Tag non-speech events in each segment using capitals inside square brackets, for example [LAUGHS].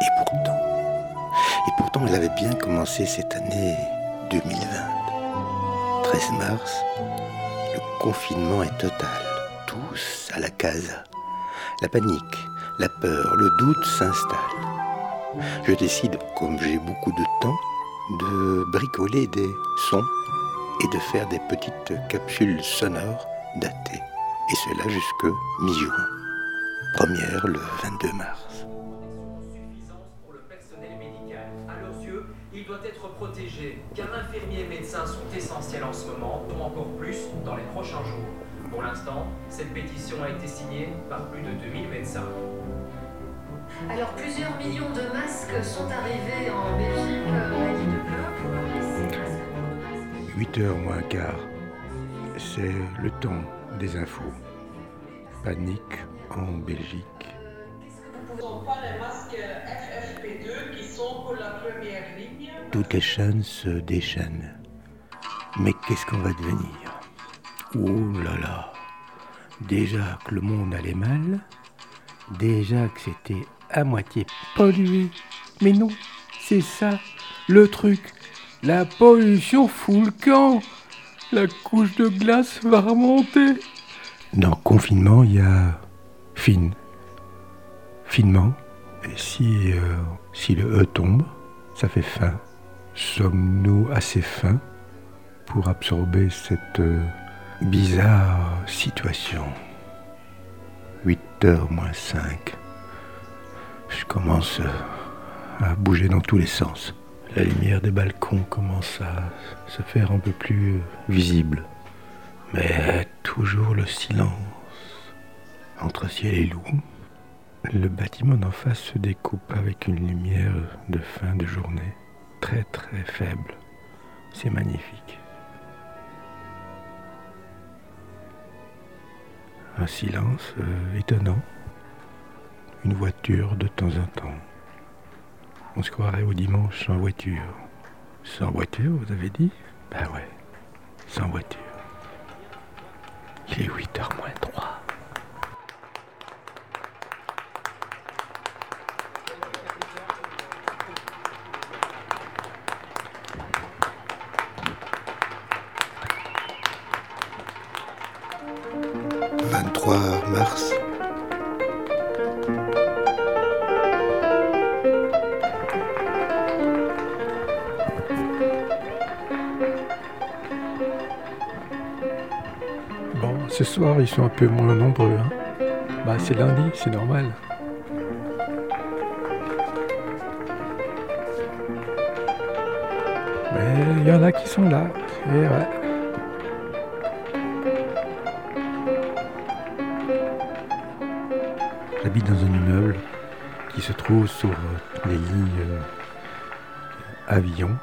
Et pourtant, et pourtant, elle avait bien commencé cette année 2020. 13 mars, le confinement est total. Tous à la casa. La panique, la peur, le doute s'installent. Je décide, comme j'ai beaucoup de temps, de bricoler des sons et de faire des petites capsules sonores datées. Et cela jusque mi-juin. Première le 22 mars. Car infirmiers et médecins sont essentiels en ce moment, ou encore plus dans les prochains jours. Pour l'instant, cette pétition a été signée par plus de 2000 médecins. Alors plusieurs millions de masques sont arrivés en Belgique. Euh, de plein pour remplacer masques. 8 heures moins quart. C'est le temps des infos. Panique en Belgique. Ce ne sont pas les masques Toutes les chaînes se déchaînent. Mais qu'est-ce qu'on va devenir? Oh là là Déjà que le monde allait mal, déjà que c'était à moitié pollué. Mais non, c'est ça, le truc. La pollution fout le camp. La couche de glace va remonter. Dans confinement, il y a fine. Finement. Et si, euh, si le E tombe, ça fait fin. Sommes-nous assez fins pour absorber cette euh, bizarre situation? 8 heures moins 5. Je commence euh, à bouger dans tous les sens. La lumière des balcons commence à se faire un peu plus euh, visible. Mais toujours le silence. Entre ciel et loup, le bâtiment d'en face se découpe avec une lumière de fin de journée, très très faible. C'est magnifique. Un silence euh, étonnant. Une voiture de temps en temps. On se croirait au dimanche sans voiture. Sans voiture, vous avez dit? Ben ouais, sans voiture. Il est 8h moins 3. « ils sont un peu moins nombreux. hein. Bah, c'est lundi, c'est normal. Mais il y en a qui sont là. Et ouais. J'habite dans un immeuble qui se trouve sur euh, les lignes euh, avions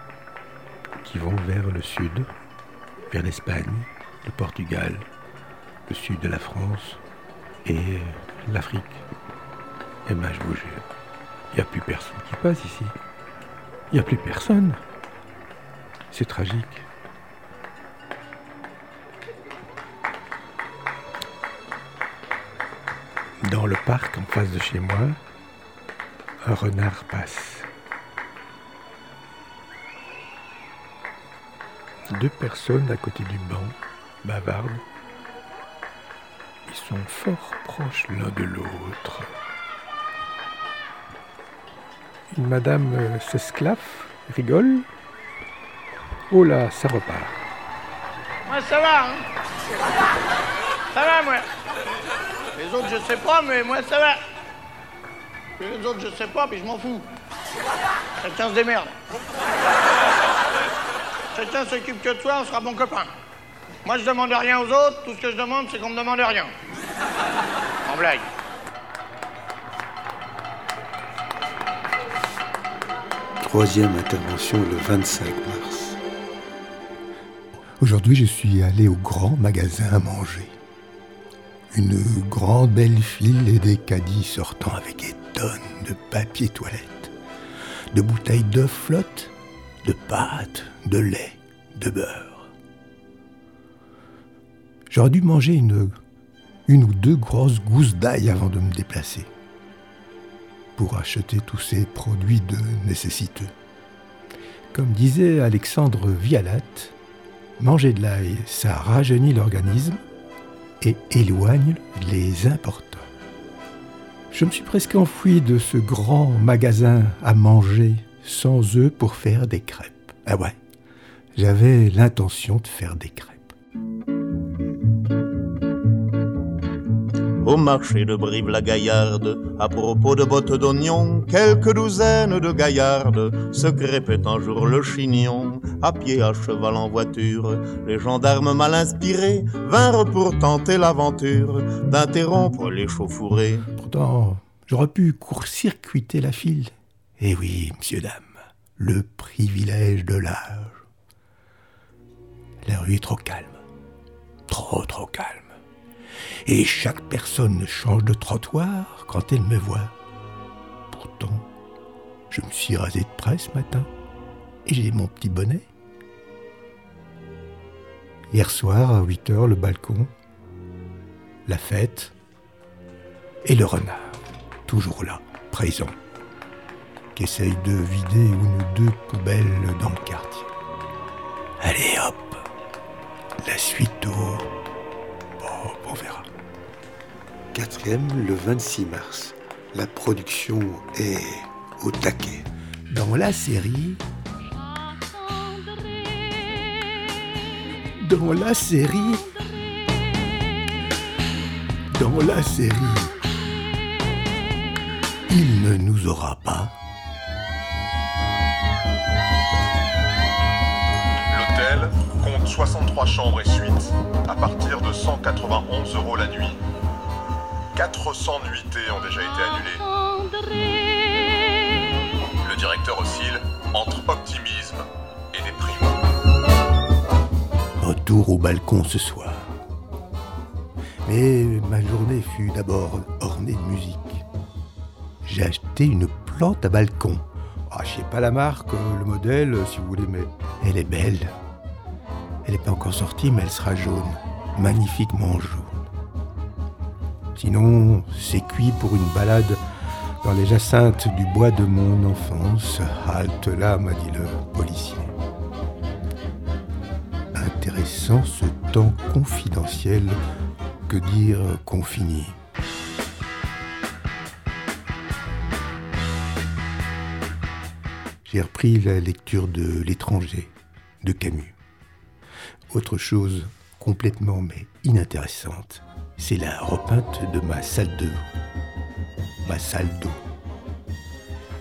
qui vont vers le sud, vers l'Espagne, le Portugal, le sud de la France et l'Afrique. Et ben je vous il n'y a plus personne qui passe ici. Il n'y a plus personne. C'est tragique. Dans le parc en face de chez moi, un renard passe. Deux personnes à côté du banc bavardent. Sont fort proches l'un de l'autre. Une madame euh, s'esclaffe, rigole. Oh là, ça repart. Moi, ça va, hein Ça va, moi. Les autres, je sais pas, mais moi, ça va. Les autres, je sais pas, puis je m'en fous. Chacun se démerde. Chacun s'occupe que de toi, on sera bon copain. Moi, je demande rien aux autres. Tout ce que je demande, c'est qu'on me demande rien. Blague. Troisième intervention le 25 mars. Aujourd'hui, je suis allé au grand magasin à manger. Une grande belle file et des caddies sortant avec des tonnes de papier toilette, de bouteilles d'œufs flottes, de pâtes, de lait, de beurre. J'aurais dû manger une, une ou deux grosses gousses d'ail avant de me déplacer. pour acheter tous ces produits de nécessiteux. Comme disait Alexandre Vialat, manger de l'ail, ça rajeunit l'organisme et éloigne les importants. Je me suis presque enfui de ce grand magasin à manger sans œufs pour faire des crêpes. Ah ouais, j'avais l'intention de faire des crêpes. Au marché de Brive-la-Gaillarde, à propos de bottes d'oignons, quelques douzaines de gaillardes se crêpaient un jour le chignon, à pied, à cheval, en voiture. Les gendarmes mal inspirés vinrent pour tenter l'aventure d'interrompre les chauffourées. Pourtant, j'aurais pu court-circuiter la file. Eh oui, monsieur, dame, le privilège de l'âge. La rue est trop calme. Trop, trop calme. Et chaque personne change de trottoir quand elle me voit. Pourtant, je me suis rasé de près ce matin et j'ai mon petit bonnet. Hier soir, à 8 heures, le balcon, la fête et le renard, toujours là, présent, qui essaye de vider une ou deux poubelles dans le quartier. Allez hop, la suite au... Bon, on verra. Quatrième, le 26 mars. La production est au taquet. Dans la série... Dans la série... Dans la série... Il ne nous aura pas... 63 chambres et suites à partir de 191 euros la nuit. 400 nuitées ont déjà été annulées. Le directeur oscille entre optimisme et déprime. Retour au balcon ce soir. Mais ma journée fut d'abord ornée de musique. J'ai acheté une plante à balcon. Ah, je sais pas la marque, le modèle, si vous voulez, mais elle est belle. Elle n'est pas encore sortie, mais elle sera jaune. Magnifiquement jaune. Sinon, c'est cuit pour une balade dans les jacinthes du bois de mon enfance. Halte là, m'a dit le policier. Intéressant ce temps confidentiel, que dire confini. J'ai repris la lecture de L'étranger de Camus. Autre chose complètement mais inintéressante, c'est la repeinte de ma salle de ma salle d'eau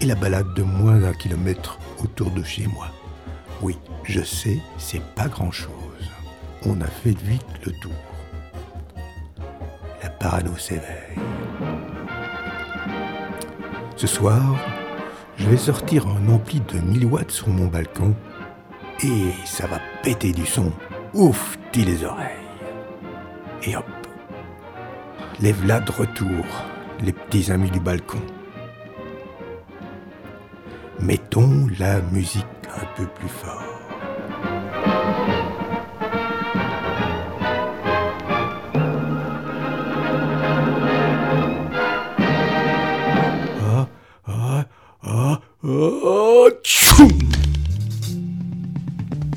et la balade de moins d'un kilomètre autour de chez moi. Oui, je sais, c'est pas grand-chose. On a fait vite le tour. La parano s'éveille. Ce soir, je vais sortir un ampli de 1000 watts sur mon balcon et ça va péter du son. Ouf, dis les oreilles. Et hop. Lève-la de retour, les petits amis du balcon. Mettons la musique un peu plus fort. Ah, ah, ah, ah, tchoum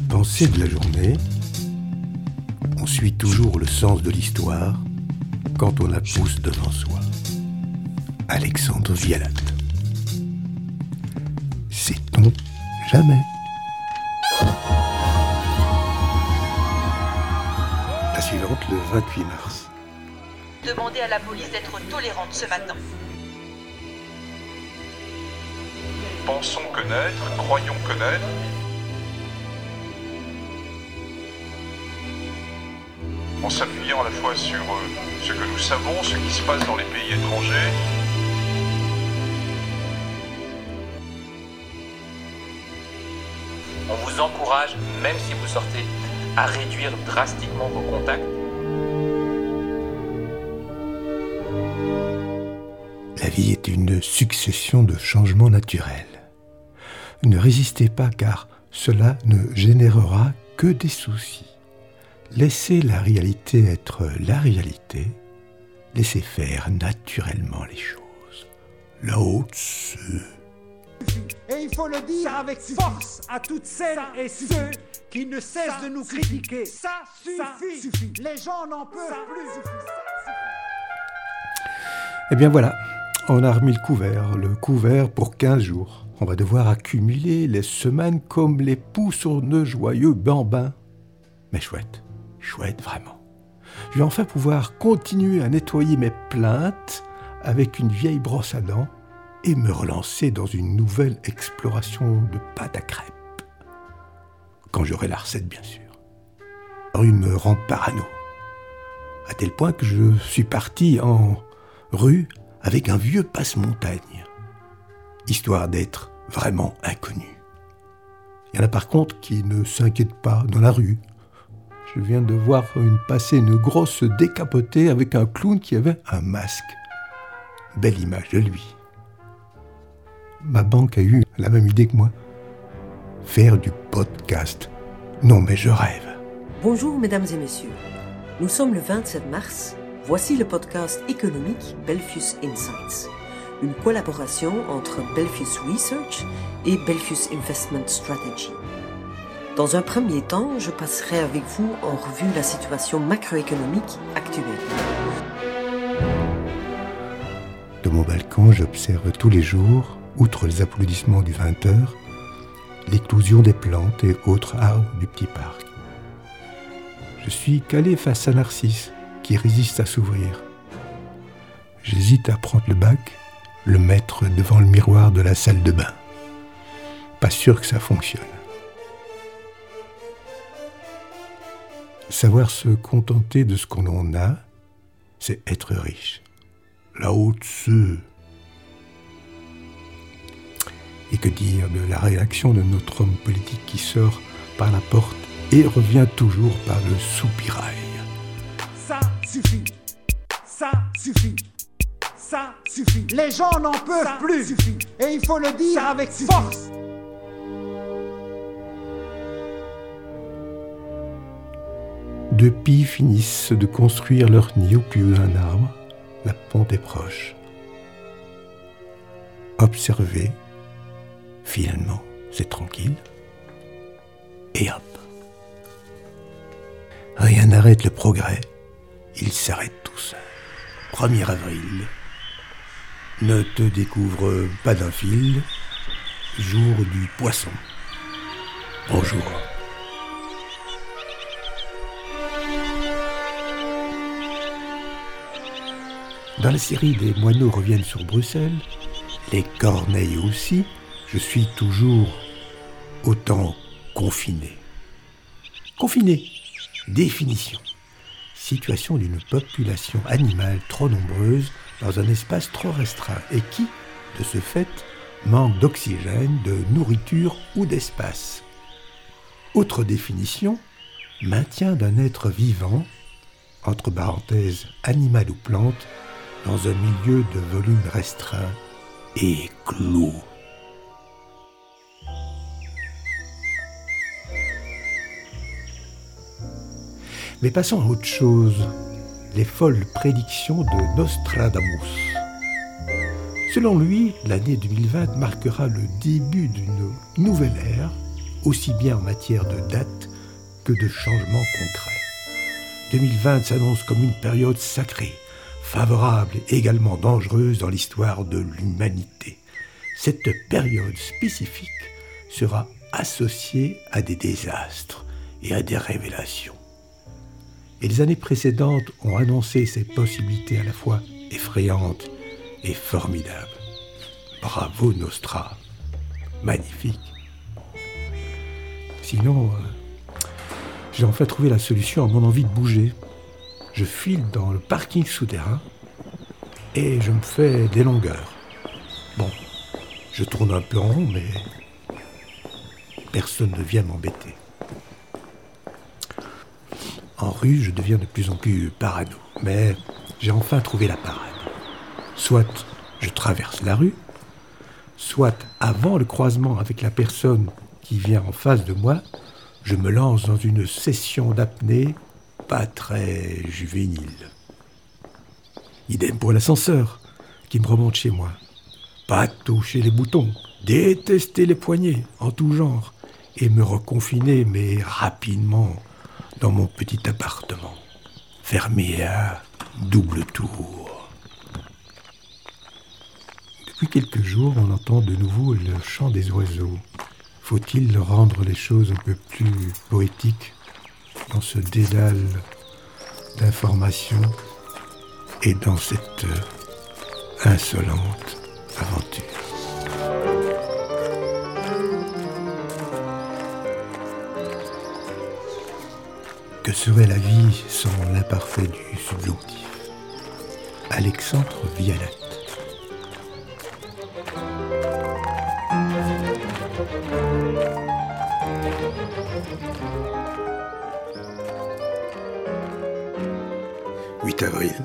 Pensée de la journée, on suit toujours le sens de l'histoire quand on la pousse devant soi. Alexandre Vialat. Sait-on jamais? La suivante, le 28 mars. Demandez à la police d'être tolérante ce matin. Pensons connaître, croyons connaître. En s'appuyant à la fois sur euh, ce que nous savons, ce qui se passe dans les pays étrangers, On vous encourage, même si vous sortez, à réduire drastiquement vos contacts. La vie est une succession de changements naturels. Ne résistez pas car cela ne générera que des soucis. Laissez la réalité être la réalité. Laissez faire naturellement les choses. Lao Tzu. Et il faut le dire avec force à toutes celles et ceux qui ne cessent de nous critiquer. Ça suffit. Les gens n'en peuvent plus. Eh bien voilà, on a remis le couvert, le couvert pour 15 jours. On va devoir accumuler les semaines comme les poux sur de joyeux bambins. Mais chouette, chouette vraiment. Je vais enfin pouvoir continuer à nettoyer mes plaintes avec une vieille brosse à dents et me relancer dans une nouvelle exploration de pâte à crêpes. Quand j'aurai la recette, bien sûr. Rue me rend parano. À tel point que je suis parti en rue avec un vieux passe-montagne, histoire d'être vraiment inconnu. Il y en a par contre qui ne s'inquiètent pas dans la rue. Je viens de voir une passer une grosse décapotée avec un clown qui avait un masque. Belle image de lui. Ma banque a eu la même idée que moi. Faire du podcast. Non mais je rêve. Bonjour mesdames et messieurs. Nous sommes le 27 mars. Voici le podcast économique Belfius Insights, une collaboration entre Belfius Research et Belfius Investment Strategy. Dans un premier temps, je passerai avec vous en revue la situation macroéconomique actuelle. De mon balcon, j'observe tous les jours, outre les applaudissements du 20h, l'éclosion des plantes et autres arbres du petit parc. Je suis calé face à Narcisse, qui résiste à s'ouvrir. J'hésite à prendre le bac, le mettre devant le miroir de la salle de bain. Pas sûr que ça fonctionne. Savoir se contenter de ce qu'on en a, c'est être riche. La haute ce. Et que dire de la réaction de notre homme politique qui sort par la porte et revient toujours par le soupirail. Ça suffit. Ça suffit. Ça suffit. Les gens n'en peuvent plus. Et il faut le dire avec force. Deux pies finissent de construire leur nid au pied d'un arbre. La ponte est proche. Observez. Finalement, c'est tranquille. Et hop. Rien n'arrête le progrès. Il s'arrête tout seul. 1er avril. Ne te découvre pas d'un fil. Jour du poisson. Bonjour. Dans la série Les moineaux reviennent sur Bruxelles, les corneilles aussi, je suis toujours autant confiné. Confiné, définition. Situation d'une population animale trop nombreuse dans un espace trop restreint et qui, de ce fait, manque d'oxygène, de nourriture ou d'espace. Autre définition, maintien d'un être vivant, entre parenthèses animal ou plante, dans un milieu de volume restreint et clos. Mais passons à autre chose, les folles prédictions de Nostradamus. Selon lui, l'année 2020 marquera le début d'une nouvelle ère, aussi bien en matière de date que de changements concrets. 2020 s'annonce comme une période sacrée, favorable et également dangereuse dans l'histoire de l'humanité. Cette période spécifique sera associée à des désastres et à des révélations. Et les années précédentes ont annoncé ces possibilités à la fois effrayantes et formidables. Bravo Nostra. Magnifique. Sinon, euh, j'ai enfin trouvé la solution à mon envie de bouger je file dans le parking souterrain et je me fais des longueurs. Bon, je tourne un peu en rond, mais personne ne vient m'embêter. En rue, je deviens de plus en plus parano, mais j'ai enfin trouvé la parade. Soit je traverse la rue, soit avant le croisement avec la personne qui vient en face de moi, je me lance dans une session d'apnée pas très juvénile. Idem pour l'ascenseur qui me remonte chez moi. pas toucher les boutons, détester les poignets en tout genre, et me reconfiner, mais rapidement, dans mon petit appartement, fermé à double tour. Depuis quelques jours, on entend de nouveau le chant des oiseaux. Faut-il rendre les choses un peu plus poétiques dans ce dédale d'informations et dans cette insolente aventure. Que serait la vie sans l'imparfait du subjonctif? Alexandre Violette. « 8 avril,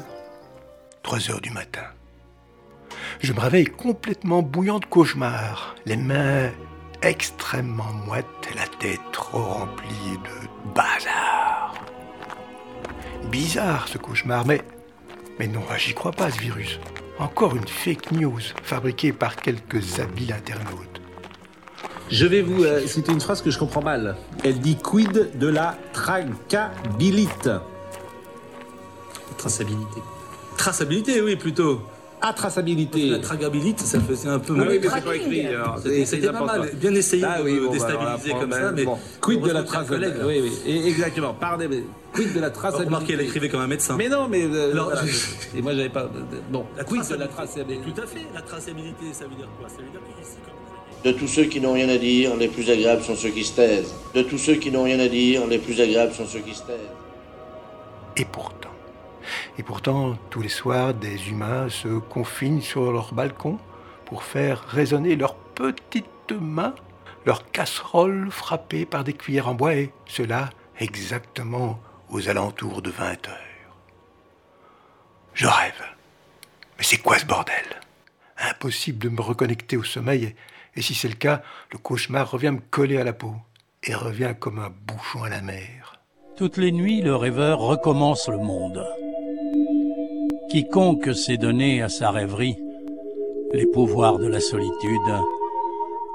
3 heures du matin. Je me réveille complètement bouillant de cauchemar, les mains extrêmement moites et la tête trop remplie de bazar. Bizarre ce cauchemar, mais, mais non, j'y crois pas ce virus. Encore une fake news fabriquée par quelques habiles internautes. Je vais vous euh, citer une phrase que je comprends mal. Elle dit quid de la traçabilité. Traçabilité. Traçabilité, oui, plutôt. À traçabilité. La tragabilité, ça faisait un peu Ah oui, mais c'est pas écrit. C'était pas important. mal. Bien essayé Ah oui, de bon, bah, déstabiliser comme ça, mais bon. quid de la traçabilité collègue. Oui, oui, et- exactement. Pardon, mais quid de la traçabilité Remarquez, elle écrivait comme un médecin. Mais non, mais euh, Alors, voilà. je- et moi j'avais pas. Bon, La quid de la traçabilité? Tout à fait. La traçabilité, ça veut dire quoi? Ça veut dire qu'ici, comme De tous ceux qui n'ont rien à dire, les plus agréables sont ceux qui se taisent. De tous ceux qui n'ont rien à dire, les plus agréables sont ceux qui se taisent. Et pourtant, et pourtant, tous les soirs, des humains se confinent sur leur balcon pour faire résonner leurs petites mains, leurs casseroles frappées par des cuillères en bois, et cela exactement aux alentours de 20 heures. Je rêve. Mais c'est quoi ce bordel? Impossible de me reconnecter au sommeil, et, si c'est le cas, le cauchemar revient me coller à la peau, et revient comme un bouchon à la mer. Toutes les nuits, le rêveur recommence le monde. Quiconque s'est donné à sa rêverie les pouvoirs de la solitude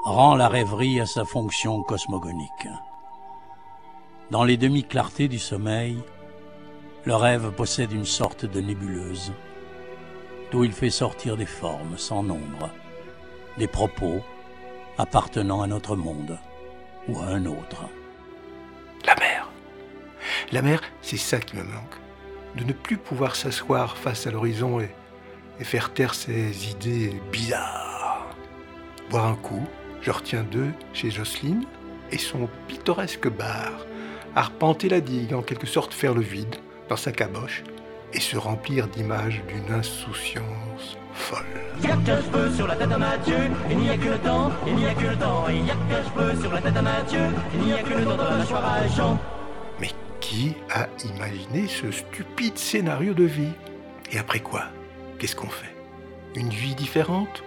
rend la rêverie à sa fonction cosmogonique. Dans les demi-clartés du sommeil, le rêve possède une sorte de nébuleuse, d'où il fait sortir des formes sans nombre, des propos appartenant à notre monde ou à un autre. La mer. La mer, c'est ça qui me manque. De ne plus pouvoir s'asseoir face à l'horizon et, et faire taire ces idées bizarres. Boire un coup, je retiens deux chez Jocelyne et son pittoresque bar. Arpenter la digue, en quelque sorte faire le vide dans sa caboche et se remplir d'images d'une insouciance folle. Y'a qu'un cheveu sur la tête à Mathieu, il n'y a que le temps, il n'y a que le temps, il y a qu'un cheveu sur la tête à Mathieu, il n'y a que le temps de la mâchoire à Jean. Mais qui a imaginé ce stupide scénario de vie? Et après quoi? Qu'est-ce qu'on fait? Une vie différente?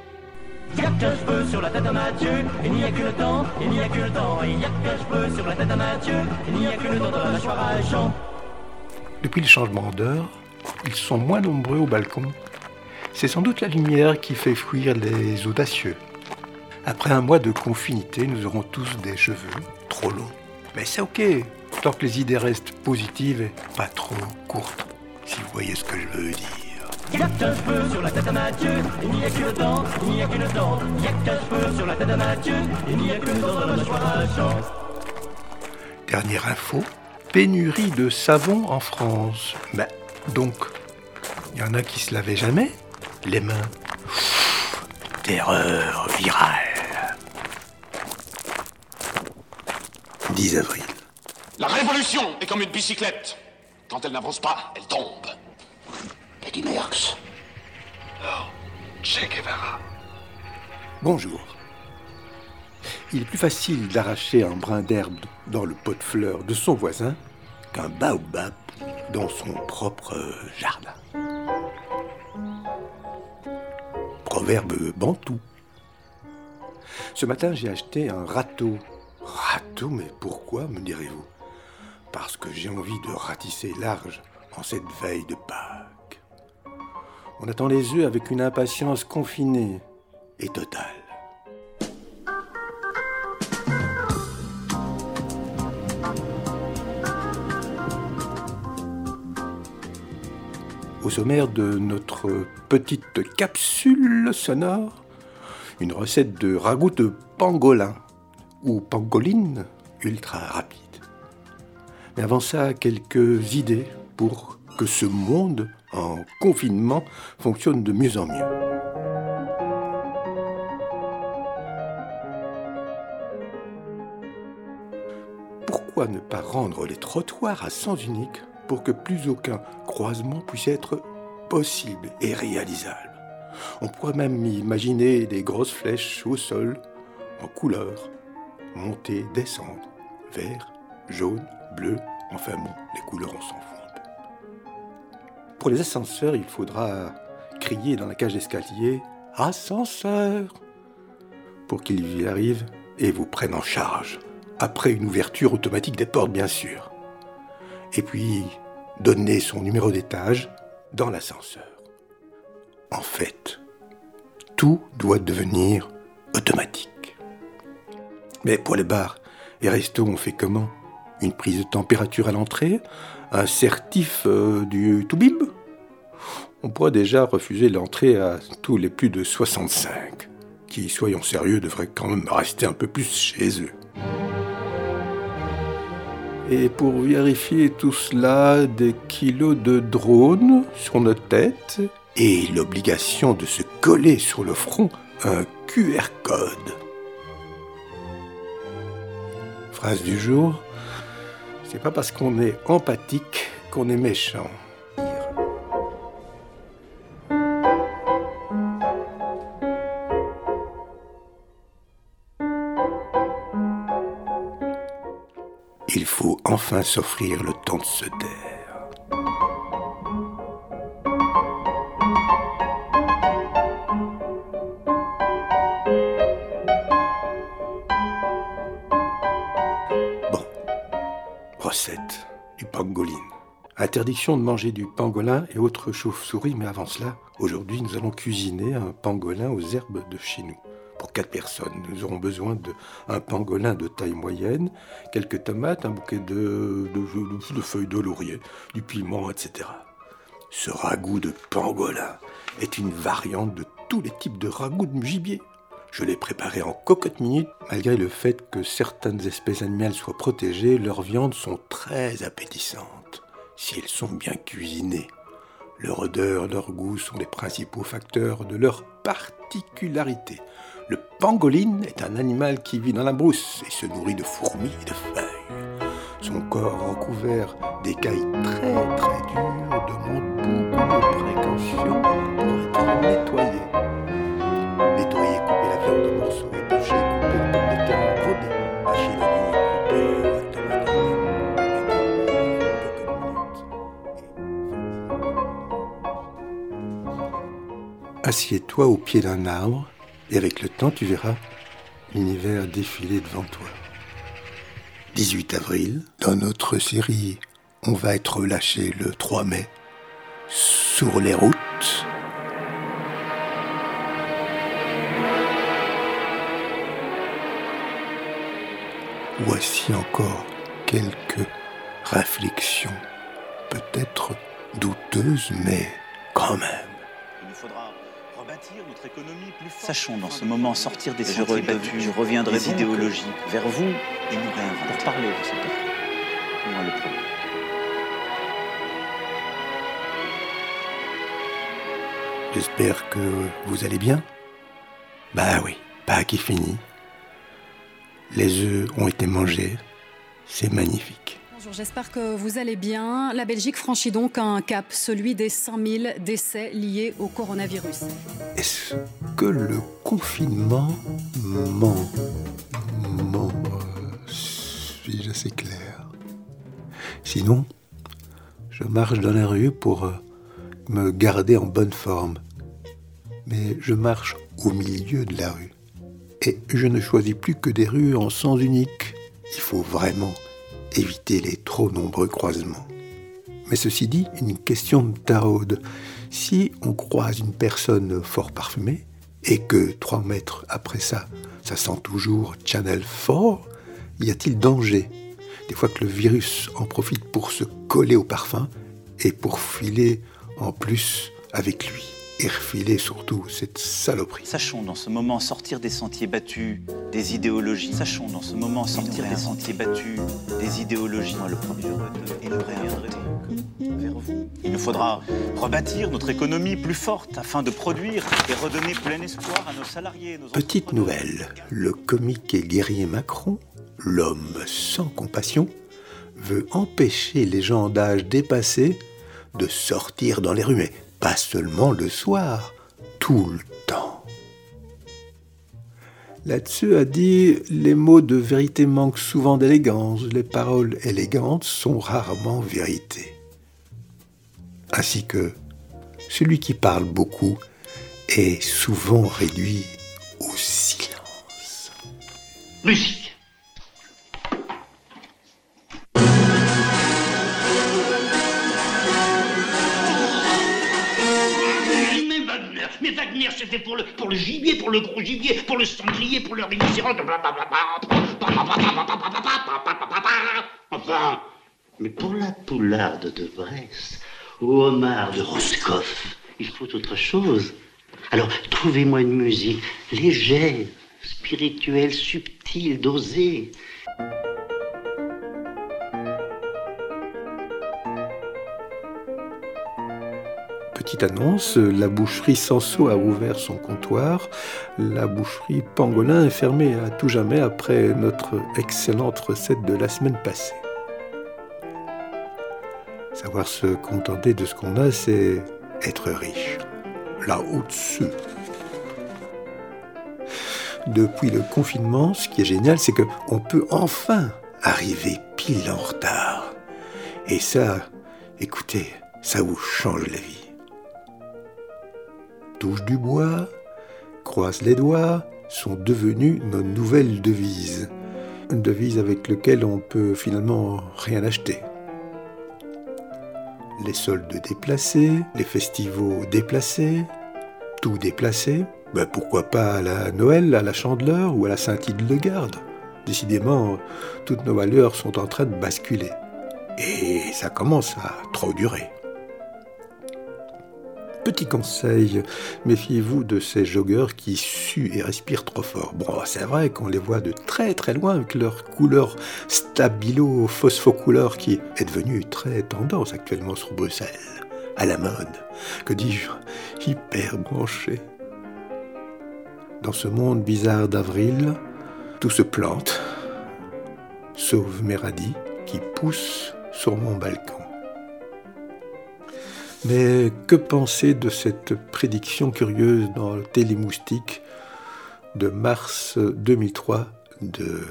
Y'a qu'un cheveu sur la tête à Mathieu, il n'y a que le temps, il n'y a que le temps, il y a qu'un cheveu sur la tête à Mathieu, il n'y a que le temps de la mâchoire à Jean. Depuis le changement d'heure, ils sont moins nombreux au balcon. C'est sans doute la lumière qui fait fuir les audacieux. Après un mois de confinité, nous aurons tous des cheveux trop longs. Mais c'est ok, tant que les idées restent positives et pas trop courtes, si vous voyez ce que je veux dire. Y'a qu'un cheveu sur la tête à Mathieu, il n'y a que le temps, il n'y a que le temps, y'a qu'un cheveu sur la tête à Mathieu, il n'y a que le temps de la mâchoire à Jean. Dernière info, pénurie de savon en France. Ben, donc, il y en a qui se lavaient jamais les mains. Pff, terreur virale. 10 avril. La révolution est comme une bicyclette. Quand elle n'avance pas, elle tombe. Eddie Merckx. Oh, Che Guevara. Bonjour. Il est plus facile d'arracher un brin d'herbe dans le pot de fleurs de son voisin qu'un baobab dans son propre jardin. Proverbe bantou. Ce matin, j'ai acheté un râteau. Râteau, mais pourquoi, me direz-vous? Parce que j'ai envie de ratisser large en cette veille de Pâques. On attend les œufs avec une impatience confinée. et totale. Au sommaire de notre petite capsule sonore, une recette de ragoût de pangolin ou pangoline ultra rapide. Mais avant ça, quelques idées pour que ce monde en confinement fonctionne de mieux en mieux. Pourquoi ne pas rendre les trottoirs à sens unique pour que plus aucun croisement puisse être possible et réalisable? On pourrait même imaginer des grosses flèches au sol en couleur, monter, descendre, vert, jaune, bleu, enfin bon, les couleurs on s'en fout. Pour les ascenseurs, il faudra crier dans la cage d'escalier Ascenseur pour qu'ils y arrivent et vous prennent en charge, après une ouverture automatique des portes bien sûr. Et puis, donner son numéro d'étage dans l'ascenseur. En fait, tout doit devenir automatique. Mais pour les bars et restos, on fait comment? Une prise de température à l'entrée Un certif euh, du Toubib on pourrait déjà refuser l'entrée à tous les plus de 65, qui, soyons sérieux, devraient quand même rester un peu plus chez eux. Et pour vérifier tout cela, des kilos de drones sur nos têtes et l'obligation de se coller sur le front un QR code. Phrase du jour, c'est pas parce qu'on est empathique qu'on est méchant. Il faut enfin s'offrir le temps de se taire. De manger du pangolin et autres chauves-souris, mais avant cela, aujourd'hui nous allons cuisiner un pangolin aux herbes de chez nous pour quatre personnes. Nous aurons besoin d'un pangolin de taille moyenne, quelques tomates, un bouquet de, feuilles de laurier, du piment, etc. Ce ragoût de pangolin est une variante de tous les types de ragoût de gibier. Je l'ai préparé en cocotte minute. Malgré le fait que certaines espèces animales soient protégées, leurs viandes sont très appétissantes si elles sont bien cuisinées. Leur odeur, leur goût sont les principaux facteurs de leur particularité. Le pangoline est un animal qui vit dans la brousse et se nourrit de fourmis et de feuilles. Son corps recouvert d'écailles très très dures demande beaucoup de précautions pour être nettoyé. Assieds-toi au pied d'un arbre et avec le temps, tu verras l'univers défiler devant toi. 18 avril, dans notre série, on va être relâché le 3 mai sur les routes. Voici encore quelques réflexions, peut-être douteuses, mais quand même. Notre économie plus Sachons dans ce moment sortir des sentiers battus, je reviendrai des idéologies vers vous et nous réinventer pour parler de cette affaire. Moi le premier. J'espère que vous allez bien. Bah oui, pas qui finit. Les œufs ont été mangés. C'est magnifique. Bonjour, j'espère que vous allez bien. La Belgique franchit donc un cap, celui des 100 000 décès liés au coronavirus. Est-ce que le confinement ment? Ment Suis-je assez clair? Sinon, je marche dans la rue pour euh, me garder en bonne forme. Mais je marche au milieu de la rue. Et je ne choisis plus que des rues en sens unique. Il faut vraiment éviter les trop nombreux croisements. Mais ceci dit, une question de taraude. Si on croise une personne fort parfumée, et que trois mètres après ça, ça sent toujours Channel 4, y a-t-il danger? Des fois que le virus en profite pour se coller au parfum et pour filer en plus avec lui et refiler surtout cette saloperie. Sachons dans ce moment sortir des sentiers battus, des idéologies. Sachons dans ce moment sortir des sentiers battus, des idéologies. Le premier et le vers vous. Il nous faudra rebâtir notre économie plus forte afin de produire et redonner plein espoir à nos salariés. Nos Petite nouvelle, le comique et guerrier Macron, l'homme sans compassion, veut empêcher les gens d'âge dépassé de sortir dans les rues, mais pas seulement le soir, tout le temps. Là-dessus a dit les mots de vérité manquent souvent d'élégance, les paroles élégantes sont rarement vérité. Ainsi que celui qui parle beaucoup est souvent réduit au silence. Wagner, c'était pour le, pour le gibier, pour le gros gibier, pour le sanglier, pour le rhinocéros. Enfin, mais pour la poularde de Brest, ou homard de Roscoff, il faut autre chose. Alors, trouvez-moi une musique légère, spirituelle, subtile, dosée. Petite annonce, la boucherie Sanso a ouvert son comptoir. La boucherie Pangolin est fermée à tout jamais après notre excellente recette de la semaine passée. Savoir se contenter de ce qu'on a, c'est être riche. Là au-dessus. Depuis le confinement, ce qui est génial, c'est qu'on peut enfin arriver pile en retard. Et ça, écoutez, ça vous change la vie du bois, croise les doigts, sont devenues nos nouvelles devises. Une devise avec laquelle on peut finalement rien acheter. Les soldes déplacés, les festivals déplacés, tout déplacé. Ben pourquoi pas à la Noël, à la Chandeleur ou à la Saint-Hildegarde Décidément, toutes nos valeurs sont en train de basculer. Et ça commence à trop durer. Petit conseil, méfiez-vous de ces joggeurs qui suent et respirent trop fort. Bon, c'est vrai qu'on les voit de très très loin avec leur couleur stabilo phosphocouleur qui est devenue très tendance actuellement sur Bruxelles. À la mode. Que dis-je Hyper branché. Dans ce monde bizarre d'avril, tout se plante, sauf mes radis qui poussent sur mon balcon. Mais que penser de cette prédiction curieuse dans le Télémoustique de mars 2003 de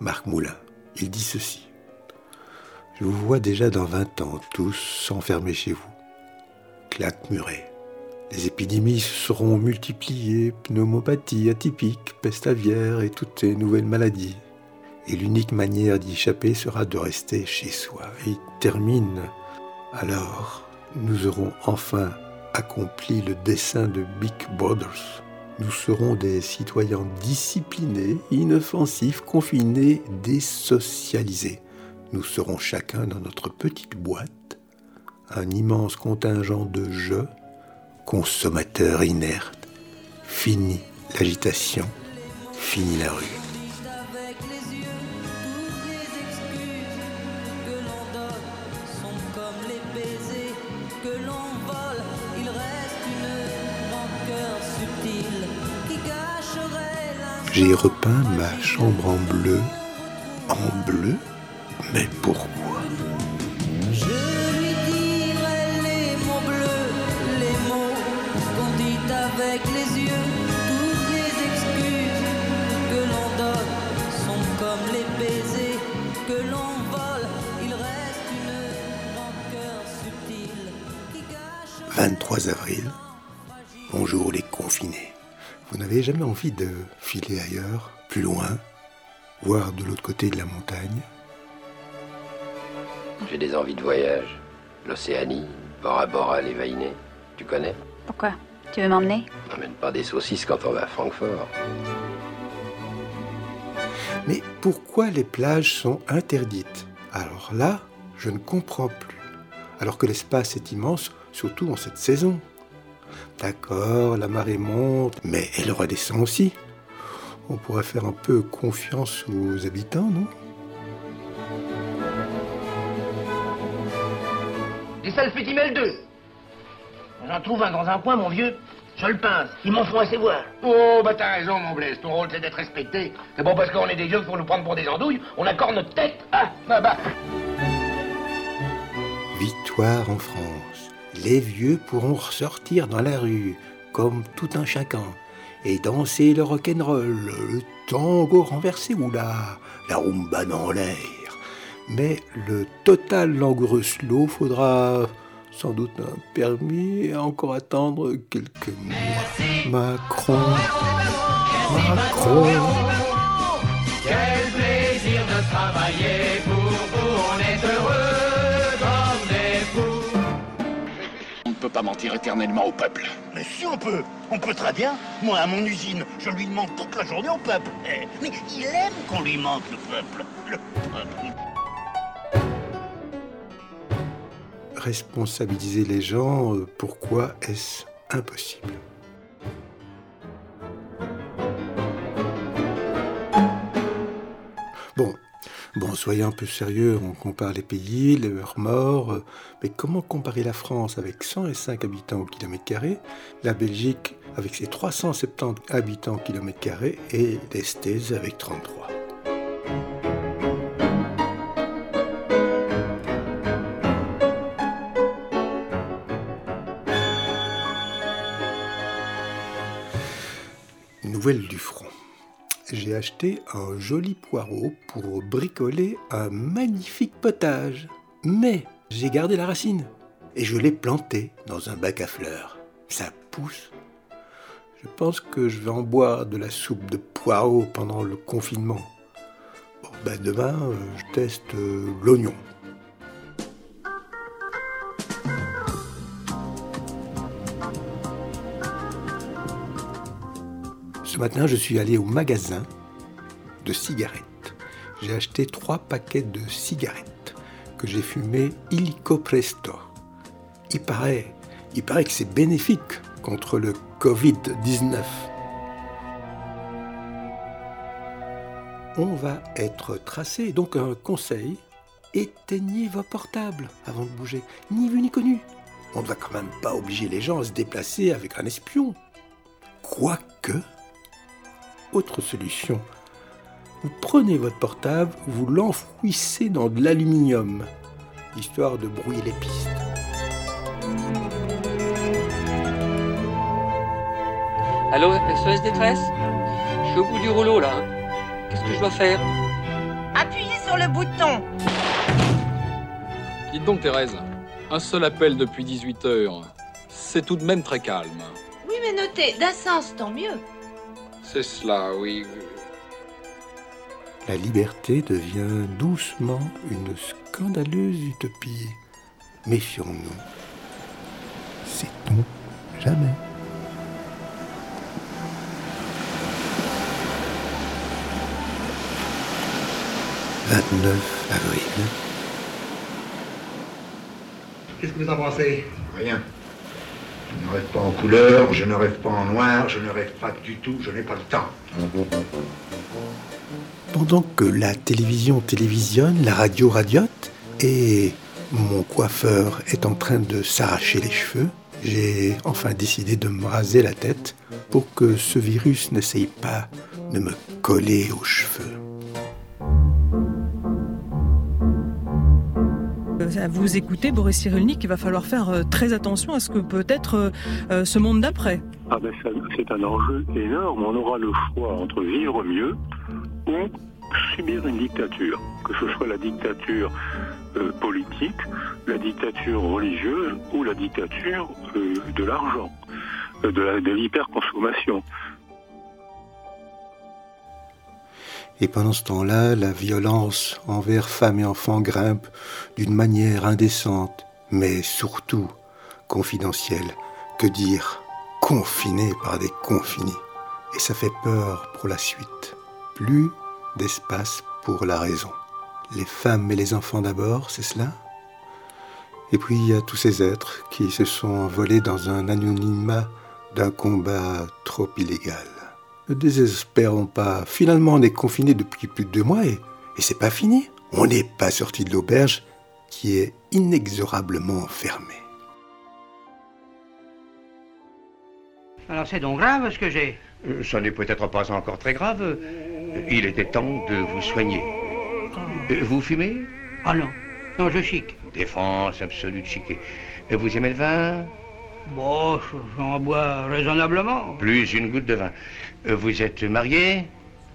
Marc Moulin? Il dit ceci. Je vous vois déjà dans 20 ans, tous s'enfermer chez vous. Claque murée. Les épidémies seront multipliées, pneumopathie atypique, peste aviaire et toutes ces nouvelles maladies. Et l'unique manière d'y échapper sera de rester chez soi. Et il termine alors nous aurons enfin accompli le dessein de Big Brothers. Nous serons des citoyens disciplinés, inoffensifs, confinés, désocialisés. Nous serons chacun dans notre petite boîte, un immense contingent de jeux, consommateurs inertes. Fini l'agitation, fini la rue. J'ai repeint ma chambre en bleu. En bleu Mais pourquoi? Je lui dirai les mots bleus, les mots qu'on dit avec les yeux. Toutes les excuses que l'on donne sont comme les baisers que l'on vole. Il reste une rancœur subtile qui cache. 23 avril. Bonjour les confinés. Vous n'avez jamais envie de filer ailleurs, plus loin, voir de l'autre côté de la montagne? J'ai des envies de voyage. L'Océanie, Bora Bora, les Vainés. Tu connais? Pourquoi? Tu veux m'emmener? N'emmène pas des saucisses quand on va à Francfort. Mais pourquoi les plages sont interdites? Alors là, je ne comprends plus. Alors que l'espace est immense, surtout en cette saison. D'accord, la marée monte, mais elle redescend aussi. On pourrait faire un peu confiance aux habitants, non? Des salpétimel 2. J'en trouve un dans un coin, mon vieux. Je le pince. Ils m'en font assez voir. Oh, bah t'as raison, mon Blaise. Ton rôle, c'est d'être respecté. C'est bon parce qu'on est des vieux pour nous prendre pour des andouilles. On accorde notre tête. Ah, bah, bah. Victoire en France. Les vieux pourront ressortir dans la rue, comme tout un chacun, et danser le rock'n'roll, le tango renversé ou la, la rumba dans l'air. Mais le total langoureux slow faudra sans doute un permis et encore attendre quelques mois. Macron, Macron. Quel plaisir de travailler peut pas mentir éternellement au peuple. Mais si on peut. On peut très bien. Moi, à mon usine, je lui demande toute la journée au peuple. Eh, Mais il aime qu'on lui mente, le peuple. Le peuple. Responsabiliser les gens, euh, pourquoi est-ce impossible? Bon, soyons un peu sérieux, on compare les pays, leurs morts, euh, mais comment comparer la France avec 105 habitants au kilomètre carré, la Belgique avec ses 370 habitants au kilomètre carré et l'Estèze avec 33 Nouvelle du front. J'ai acheté un joli poireau pour bricoler un magnifique potage. Mais j'ai gardé la racine et je l'ai planté dans un bac à fleurs. Ça pousse. Je pense que je vais en boire de la soupe de poireau pendant le confinement. Bon, ben demain, euh, je teste euh, l'oignon. Ce matin, je suis allé au magasin de cigarettes. J'ai acheté trois paquets de cigarettes que j'ai fumées illico presto. Il paraît, il paraît que c'est bénéfique contre le Covid-19. On va être tracé, donc un conseil, éteignez vos portables avant de bouger, ni vu ni connu. On ne va quand même pas obliger les gens à se déplacer avec un espion. Quoique, autre solution. Vous prenez votre portable, vous l'enfouissez dans de l'aluminium, histoire de brouiller les pistes. Allô, SOS détresse? Je suis au bout du rouleau là. Qu'est-ce que je dois faire? Appuyez sur le bouton. Dites donc Thérèse, un seul appel depuis 18 heures. C'est tout de même très calme. Oui, mais notez, d'un sens, tant mieux. C'est cela, oui. La liberté devient doucement une scandaleuse utopie. Méfions-nous. Sait-on jamais « 29 avril. Qu'est-ce que vous en pensez? Rien. Rêve pas en couleur, je ne rêve pas en noir, je ne rêve pas du tout, je n'ai pas le temps. Pendant que la télévision télévisionne, la radio radiote et mon coiffeur est en train de s'arracher les cheveux, j'ai enfin décidé de me raser la tête pour que ce virus n'essaye pas de me coller aux cheveux. À vous écouter, Boris Cyrulnik, il va falloir faire euh, très attention à ce que peut être euh, euh, ce monde d'après. Ah ben c'est un enjeu énorme. On aura le choix entre vivre mieux ou subir une dictature, que ce soit la dictature euh, politique, la dictature religieuse ou la dictature euh, de l'argent, euh, de la- Et pendant ce temps-là, la violence envers femmes et enfants grimpe d'une manière indécente, mais surtout confidentielle. Que dire? Confinés par des confinés. Et ça fait peur pour la suite. Plus d'espace pour la raison. Les femmes et les enfants d'abord, c'est cela? Et puis il y a tous ces êtres qui se sont envolés dans un anonymat d'un combat trop illégal. Ne désespérons pas. Finalement, on est confinés depuis plus de deux mois et, et c'est pas fini. On n'est pas sorti de l'auberge qui est inexorablement fermée. Alors c'est donc grave ce que j'ai. Euh, Ça n'est peut-être pas encore très grave. Euh, Il était temps de vous soigner. Euh, Vous fumez? Ah non, non, je chic. Défense absolue de chiquet. Euh, Vous aimez le vin? Bon, j'en bois raisonnablement. Plus une goutte de vin. Euh, Vous êtes marié?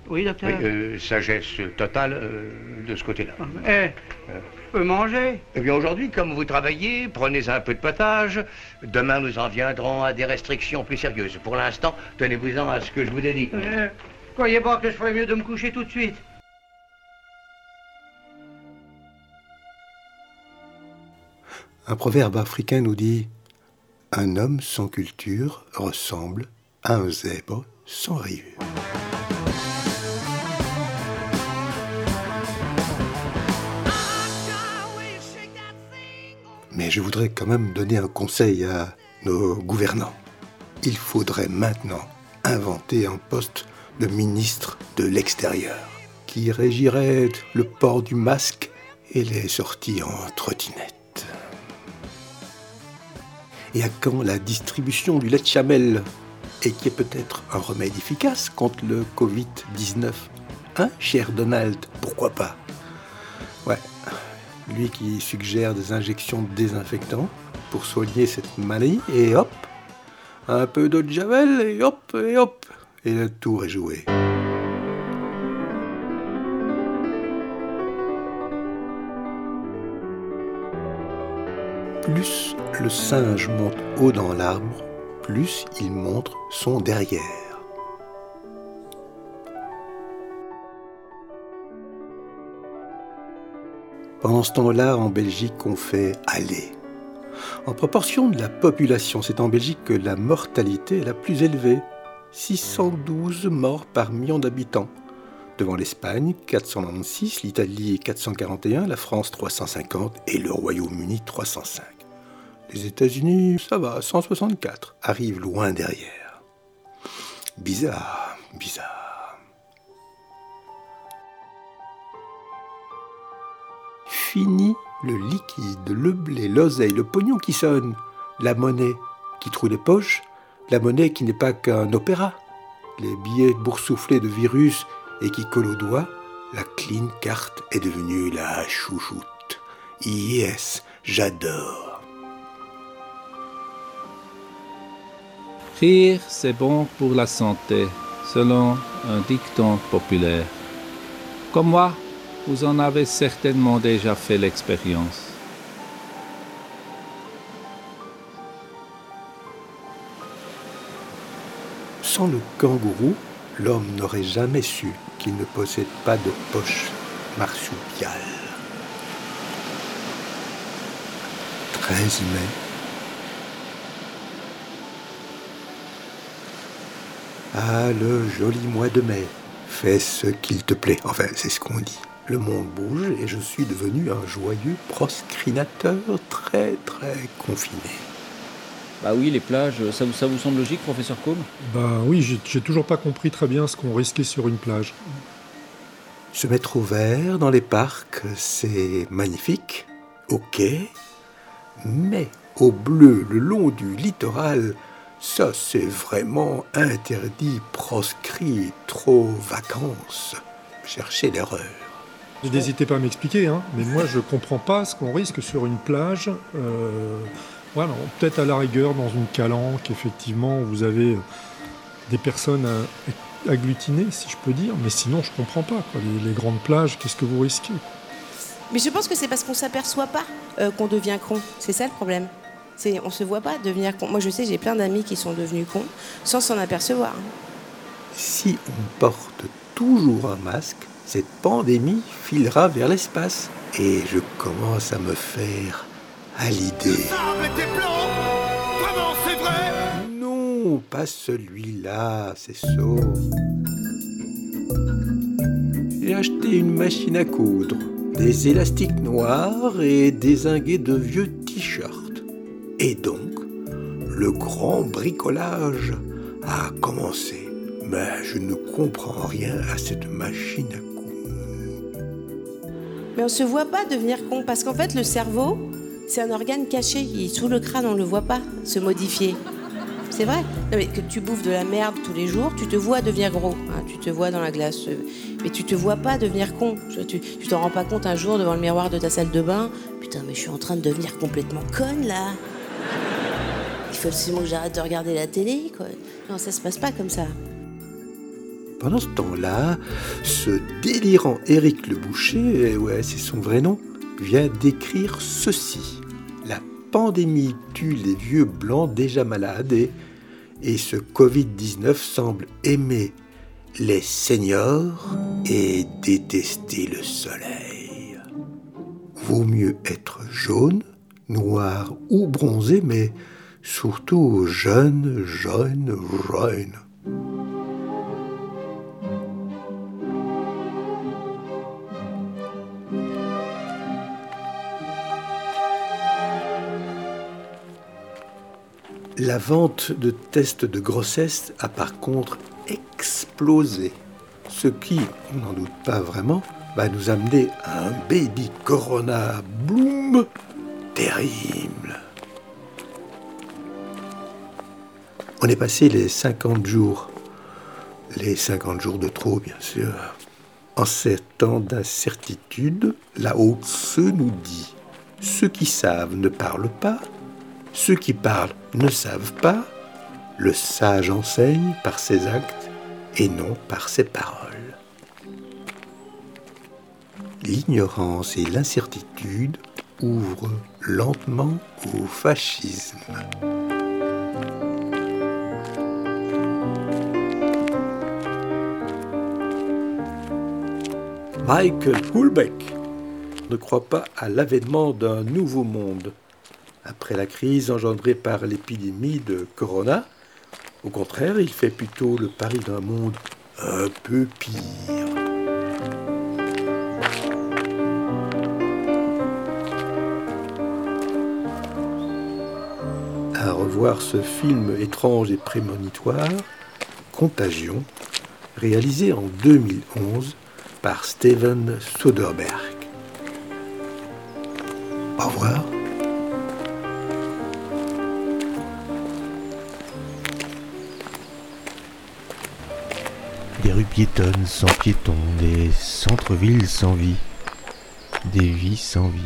Oui, docteur. Oui, euh, sagesse totale euh, de ce côté-là. Eh, je peux manger? Eh bien aujourd'hui, comme vous travaillez, prenez un peu de potage. Demain, nous en viendrons à des restrictions plus sérieuses. Pour l'instant, tenez-vous-en à ce que je vous ai dit. Eh, croyez pas que je ferais mieux de me coucher tout de suite. Un proverbe africain nous dit Un homme sans culture ressemble à un zèbre sans rayures. Mais je voudrais quand même donner un conseil à nos gouvernants. Il faudrait maintenant inventer un poste de ministre de l'extérieur qui régirait le port du masque et les sorties en trottinette. Et à quand la distribution du lait de chamel et qui est peut-être un remède efficace contre le Covid-19 Hein, cher Donald? Pourquoi pas? Ouais, lui qui suggère des injections de désinfectants pour soigner cette maladie, et hop, un peu d'eau de javel, et hop, et hop, et le tour est joué. Plus le singe monte haut dans l'arbre, plus il montre son derrière. Pendant ce temps-là, en Belgique, on fait aller. En proportion de la population, c'est en Belgique que la mortalité est la plus élevée. 612 morts par million d'habitants. Devant l'Espagne, 496, l'Italie 441, la France 350 et le Royaume-Uni 305. Les États-Unis, ça va, 164, arrivent loin derrière. Bizarre, bizarre. Fini le liquide, le blé, l'oseille, le pognon qui sonne, la monnaie qui trouve les poches, la monnaie qui n'est pas qu'un opéra, les billets boursouflés de virus et qui collent au doigt, la clean carte est devenue la chouchoute. Yes, j'adore. Rire, c'est bon pour la santé, selon un dicton populaire. Comme moi, vous en avez certainement déjà fait l'expérience. Sans le kangourou, l'homme n'aurait jamais su qu'il ne possède pas de poche marsupiale. 13 mai. Ah, le joli mois de mai. Fais ce qu'il te plaît. Enfin, c'est ce qu'on dit. Le monde bouge et je suis devenu un joyeux proscrinateur très très confiné. Bah oui, les plages, ça vous, ça vous semble logique, professeur Combe Bah oui, j'ai j'ai toujours pas compris très bien ce qu'on risquait sur une plage. Se mettre au vert dans les parcs, c'est magnifique, ok, mais au bleu le long du littoral, ça c'est vraiment interdit, proscrit, trop vacances. Cherchez l'erreur. N'hésitez pas à m'expliquer, hein, mais moi je comprends pas ce qu'on risque sur une plage. euh, voilà, peut-être à la rigueur dans une calanque, effectivement, vous avez euh, des personnes à- agglutinées, si je peux dire, mais sinon je comprends pas. quoi. Les, les grandes plages, qu'est-ce que vous risquez? Mais je pense que c'est parce qu'on s'aperçoit pas euh, qu'on devient con. C'est ça le problème. C'est on se voit pas devenir con. Moi je sais, j'ai plein d'amis qui sont devenus cons sans s'en apercevoir. Si on porte toujours un masque, cette pandémie filera vers l'espace. Et je commence à me faire à l'idée. Sable était blanc Vraiment, c'est vrai? Non, pas celui-là, c'est sauf. J'ai acheté une machine à coudre, des élastiques noirs et désingués de vieux t-shirts. Et donc, le grand bricolage a commencé. Mais je ne comprends rien à cette machine à coudre. Mais on se voit pas devenir con parce qu'en fait le cerveau, c'est un organe caché. Il est sous le crâne, on le voit pas se modifier. C'est vrai. Non, mais que tu bouffes de la merde tous les jours, tu te vois devenir gros. hein, tu te vois dans la glace. euh, Mais tu te vois pas devenir con. Tu t'en rends pas compte un jour devant le miroir de ta salle de bain. Putain, mais je suis en train de devenir complètement conne là. Il faut absolument que j'arrête de regarder la télé, quoi. Non, ça se passe pas comme ça. Pendant ce temps-là, ce délirant Éric Le Boucher, eh ouais, c'est son vrai nom, vient d'écrire ceci. Pandémie tue les vieux blancs déjà malades et, et ce Covid-19 semble aimer les seniors et détester le soleil. Vaut mieux être jaune, noir ou bronzé, mais surtout jeune, jeune, jeune. La vente de tests de grossesse a par contre explosé, ce qui, on n'en doute pas vraiment, va nous amener à un baby corona boom terrible. On est passé les 50 jours, les 50 jours de trop bien sûr. En ces temps d'incertitude, la haute se nous dit, ceux qui savent ne parlent pas, ceux qui parlent ne savent pas, le sage enseigne par ses actes et non par ses paroles. L'ignorance et l'incertitude ouvrent lentement au fascisme. Michael Hulbeck ne croit pas à l'avènement d'un nouveau monde après la crise engendrée par l'épidémie de Corona. Au contraire, il fait plutôt le pari d'un monde un peu pire. À revoir ce film étrange et prémonitoire, Contagion, réalisé en 2011 par Steven Soderbergh. Piétonnes sans piétons, des centres-villes sans vie, des vies sans vie.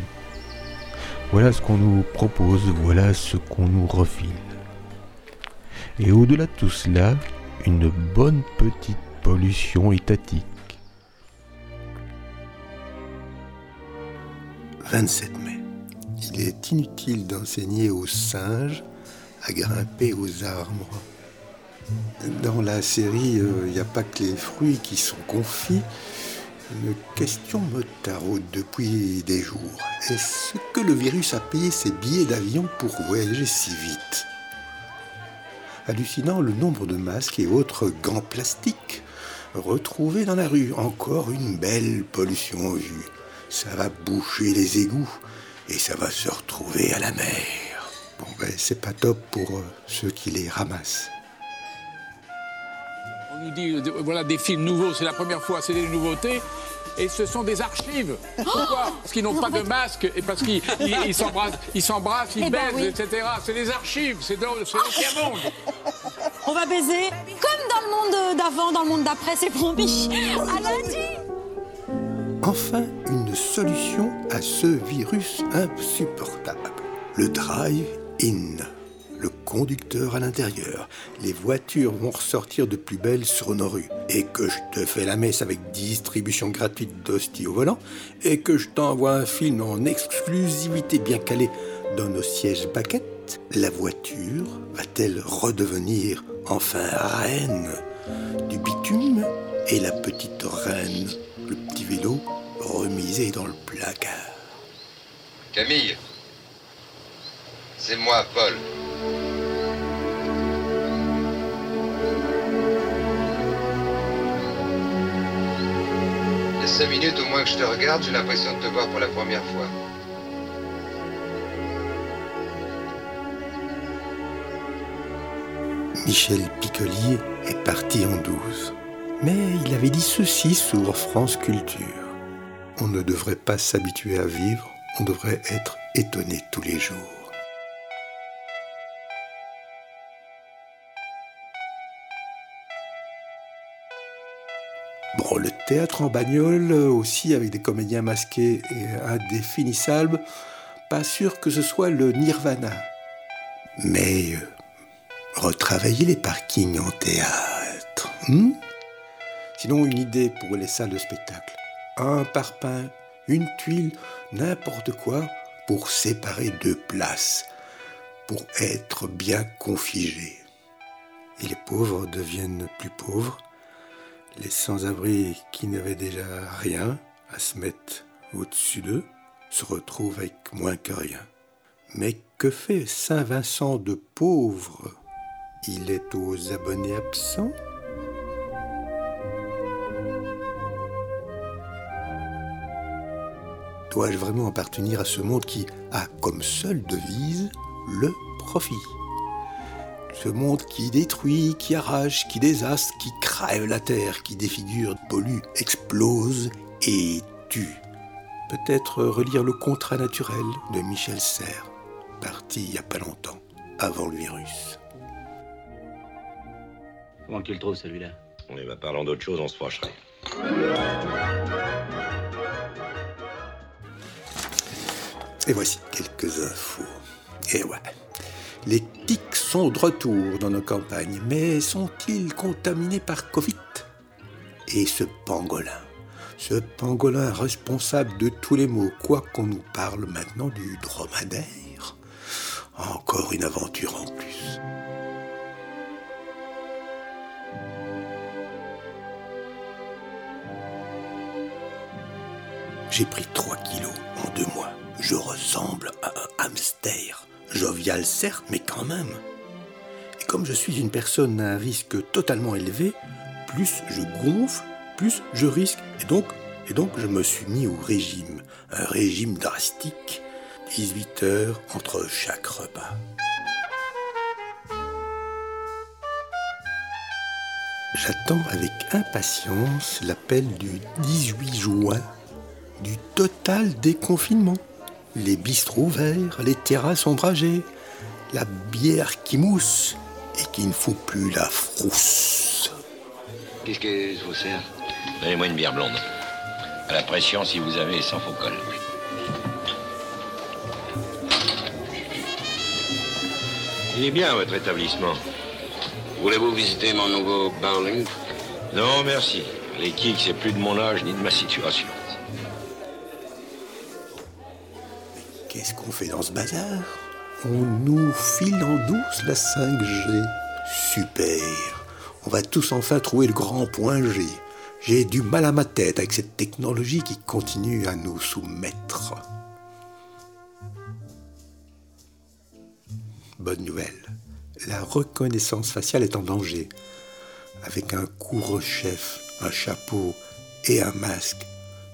Voilà ce qu'on nous propose, voilà ce qu'on nous refile. Et au-delà de tout cela, une bonne petite pollution étatique. 27 mai. Il est inutile d'enseigner aux singes à grimper aux arbres. Dans la série, il n'y a pas que les fruits qui sont confits. Une question me taraude depuis des jours. Est-ce que le virus a payé ses billets d'avion pour voyager si vite? Hallucinant le nombre de masques et autres gants plastiques retrouvés dans la rue. Encore une belle pollution vue. Ça va boucher les égouts et ça va se retrouver à la mer. Bon ben c'est pas top pour euh, ceux qui les ramassent. On nous dit, euh, voilà, des films nouveaux, c'est la première fois, c'est des nouveautés. Et ce sont des archives. Pourquoi [GASPS] Parce qu'ils n'ont pas de masque et parce qu'ils ils- ils [LAUGHS] s'embrassent, ils, s'embrassent, ils Eh ben baisent, oui. etc. C'est des archives, c'est dans c'est l'ancien monde. On va baiser comme dans le monde d'avant, dans le monde d'après, c'est promis. À lundi Enfin, une solution à ce virus insupportable. Le drive-in. Le conducteur à l'intérieur. Les voitures vont ressortir de plus belle sur nos rues. Et que je te fais la messe avec distribution gratuite d'hosties au volant. Et que je t'envoie un film en exclusivité bien calé dans nos sièges baquettes. La voiture va-t-elle redevenir enfin reine du bitume et la petite reine, le petit vélo, remisé dans le placard? Camille, c'est moi, Paul. Y cinq minutes au moins que je te regarde, j'ai l'impression de te voir pour la première fois. Michel Piccolier est parti en douze. Mais il avait dit ceci sur France Culture. On ne devrait pas s'habituer à vivre, on devrait être étonné tous les jours. Le théâtre en bagnole aussi avec des comédiens masqués et indéfinissables, pas sûr que ce soit le nirvana. Mais euh, retravailler les parkings en théâtre. hmm? Sinon, une idée pour les salles de spectacle. Un parpaing, une tuile, n'importe quoi pour séparer deux places, pour être bien configés. Et les pauvres deviennent plus pauvres. Les sans-abri qui n'avaient déjà rien à se mettre au-dessus d'eux se retrouvent avec moins que rien. Mais que fait Saint-Vincent de pauvre? Il est aux abonnés absents? Dois-je vraiment appartenir à ce monde qui a comme seule devise le profit? Ce monde qui détruit, qui arrache, qui désastre, qui crève la terre, qui défigure, pollue, explose et tue. Peut-être relire le contrat naturel de Michel Serres, parti il n'y a pas longtemps, avant le virus. Comment tu le trouves celui-là? Eh ben, parlons d'autre chose, on se fâcherait. Et voici quelques infos. Et ouais. Les tics sont de retour dans nos campagnes, mais sont-ils contaminés par Covid? Et ce pangolin, ce pangolin responsable de tous les maux, quoi qu'on nous parle maintenant du dromadaire, encore une aventure en plus. J'ai pris 3 kilos en deux mois. Je ressemble à un hamster. Jovial certes, mais quand même. Et comme je suis une personne à un risque totalement élevé, plus je gonfle, plus je risque. Et donc, et donc je me suis mis au régime. Un régime drastique. 18 heures entre chaque repas. J'attends avec impatience l'appel du 18 juin du total déconfinement. Les bistrots ouverts, les terrasses ombragées, la bière qui mousse et qui ne fout plus la frousse. Qu'est-ce que ça vous sert Donnez-moi une bière blonde. À la pression, si vous avez, sans faux col. Il est bien, votre établissement. Voulez-vous visiter mon nouveau bowling Non, merci. Les kicks, c'est plus de mon âge ni de ma situation. Qu'est-ce qu'on fait dans ce bazar? On nous file en douce la 5G. Super. On va tous enfin trouver le grand point G. J'ai du mal à ma tête avec cette technologie qui continue à nous soumettre. Bonne nouvelle. La reconnaissance faciale est en danger. Avec un couvre-chef, un chapeau et un masque.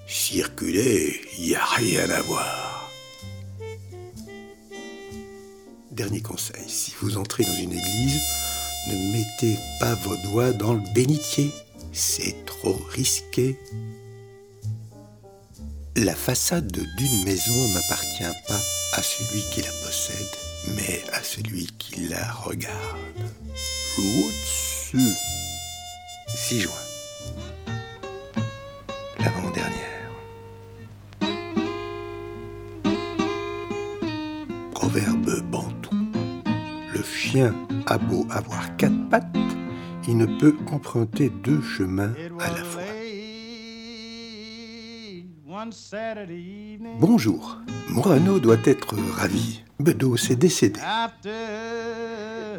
Circuler, il n'y a rien à voir. Dernier conseil, si vous entrez dans une église, ne mettez pas vos doigts dans le bénitier. C'est trop risqué. La façade d'une maison n'appartient pas à celui qui la possède, mais à celui qui la regarde. Au-dessus. 6 juin. L'avant-dernière. Chien a beau avoir quatre pattes, il ne peut emprunter deux chemins à la fois. Bonjour, Morano doit être ravi. Bedos est décédé.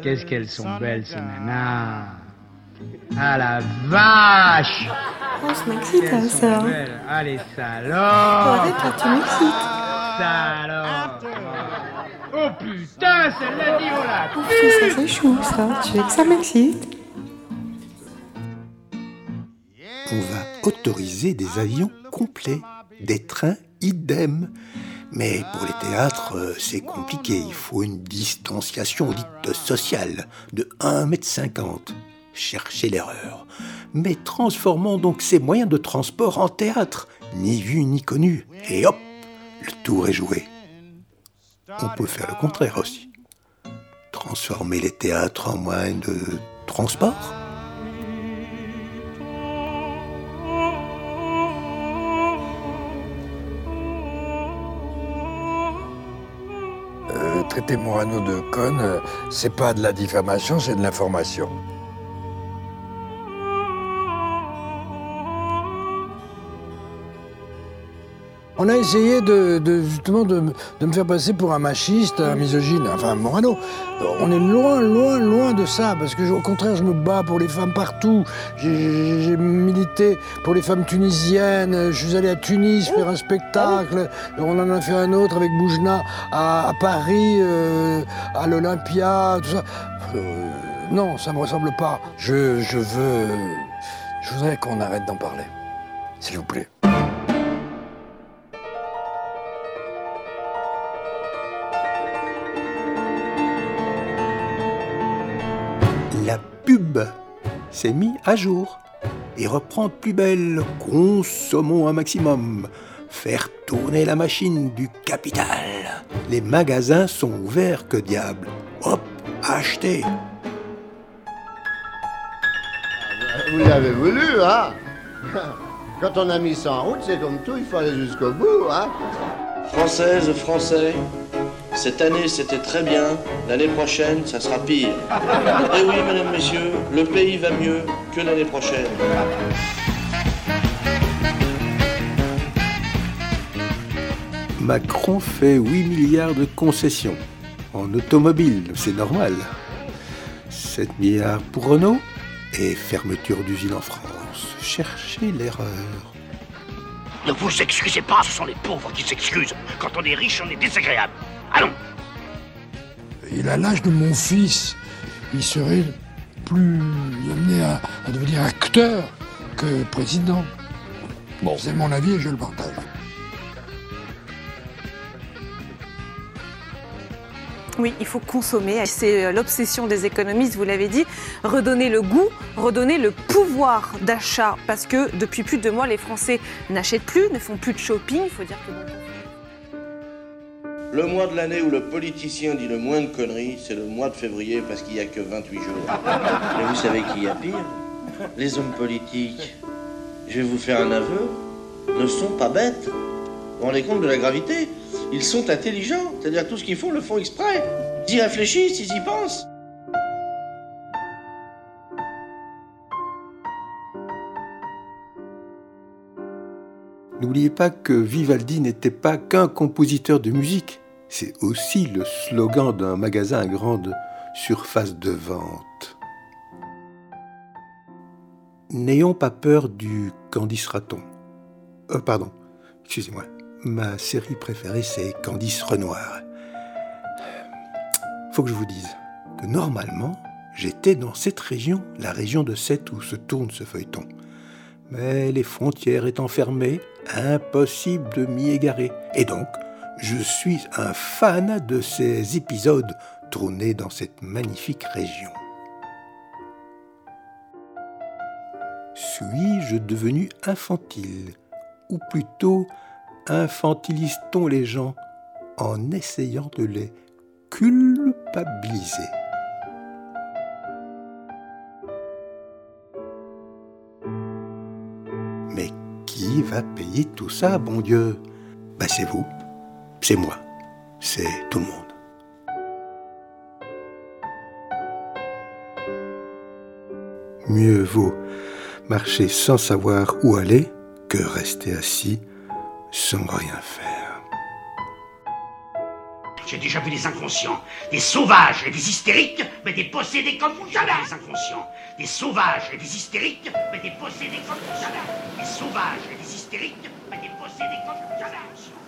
Qu'est-ce qu'elles sont belles, ces nanas Ah la vache Oh, ça m'excite, Qu'elles ça. Ah les salauds arrête, là, tu m'excites. Salauds Oh putain, celle-là dit oh la ça, c'est chou, ça. Tu veux que ça m'excite on va autoriser des avions complets, des trains idem. Mais pour les théâtres, euh, c'est compliqué. Il faut une distanciation dite sociale de 1,50 m. Cherchez l'erreur. Mais transformons donc ces moyens de transport en théâtre, ni vu ni connu. Et hop, le tour est joué. On peut faire le contraire aussi. Transformer les théâtres en moyens de transport Euh, traiter Morano de conne, euh, c'est pas de la diffamation, c'est de l'information. On a essayé de, justement de, me- faire passer pour un machiste, un misogyne, enfin Morano. On est loin, loin, loin de ça, parce que au contraire, je me bats pour les femmes partout. J'ai- milité pour les femmes tunisiennes. Je suis allé à Tunis faire un spectacle. On en a fait un autre avec Boujna à, Paris, euh, à l'Olympia, tout ça. Euh, non, ça me ressemble pas. Je veux, je voudrais qu'on arrête d'en parler, s'il vous plaît. S'est mis à jour et reprend de plus belle. Consommons un maximum. Faire tourner la machine du capital. Les magasins sont ouverts, que diable. Hop, achetez. Vous l'avez voulu, hein? [LAUGHS] Quand on a mis ça en route, c'est comme tout, il faut aller jusqu'au bout, hein? Françaises, Français, cette année c'était très bien, l'année prochaine ça sera pire. Eh oui, mesdames, messieurs, le pays va mieux que l'année prochaine. Macron fait 8 milliards de concessions. En automobile, c'est normal. 7 milliards pour Renault et fermeture d'usine en France. Cherchez l'erreur. Ne vous excusez pas, ce sont les pauvres qui s'excusent. Quand on est riche, on est désagréable. Allons Il a l'âge de mon fils. Il serait plus amené à, à devenir acteur que président. Bon. C'est mon avis et je le partage. Oui, il faut consommer. C'est euh, l'obsession des économistes, vous l'avez dit. Redonner le goût, redonner le pouvoir d'achat. Parce que depuis plus de deux mois, les Français n'achètent plus, ne font plus de shopping. Il faut dire que Le mois de l'année où le politicien dit le moins de conneries, c'est le mois de février parce qu'il n'y a que 28 jours. Mais vous savez qui y a pire? Les hommes politiques, je vais vous faire un aveu, ne sont pas bêtes. Vous rendez compte de la gravité? Ils sont intelligents, c'est-à-dire tout ce qu'ils font, le font exprès. Ils y réfléchissent, ils y pensent. N'oubliez pas que Vivaldi n'était pas qu'un compositeur de musique, c'est aussi le slogan d'un magasin à grande surface de vente. N'ayons pas peur du Candice Raton. Euh, pardon, excusez-moi. Ma série préférée, c'est Candice Renoir. Faut que je vous dise que normalement, j'étais dans cette région, la région de Sète où se tourne ce feuilleton. Mais les frontières étant fermées, impossible de m'y égarer. Et donc, je suis un fan de ces épisodes tournés dans cette magnifique région. Suis-je devenu infantile Ou plutôt, infantilise-t-on les gens en essayant de les culpabiliser? Mais qui va payer tout ça, bon Dieu? Ben c'est vous, c'est moi, c'est tout le monde. Mieux vaut marcher sans savoir où aller que rester assis sans rien faire. J'ai déjà vu des inconscients, des sauvages et des hystériques, mais des possédés comme jamais. Des inconscients, des sauvages et des hystériques, mais des possédés comme jamais. Des sauvages et des hystériques, mais des possédés comme jamais.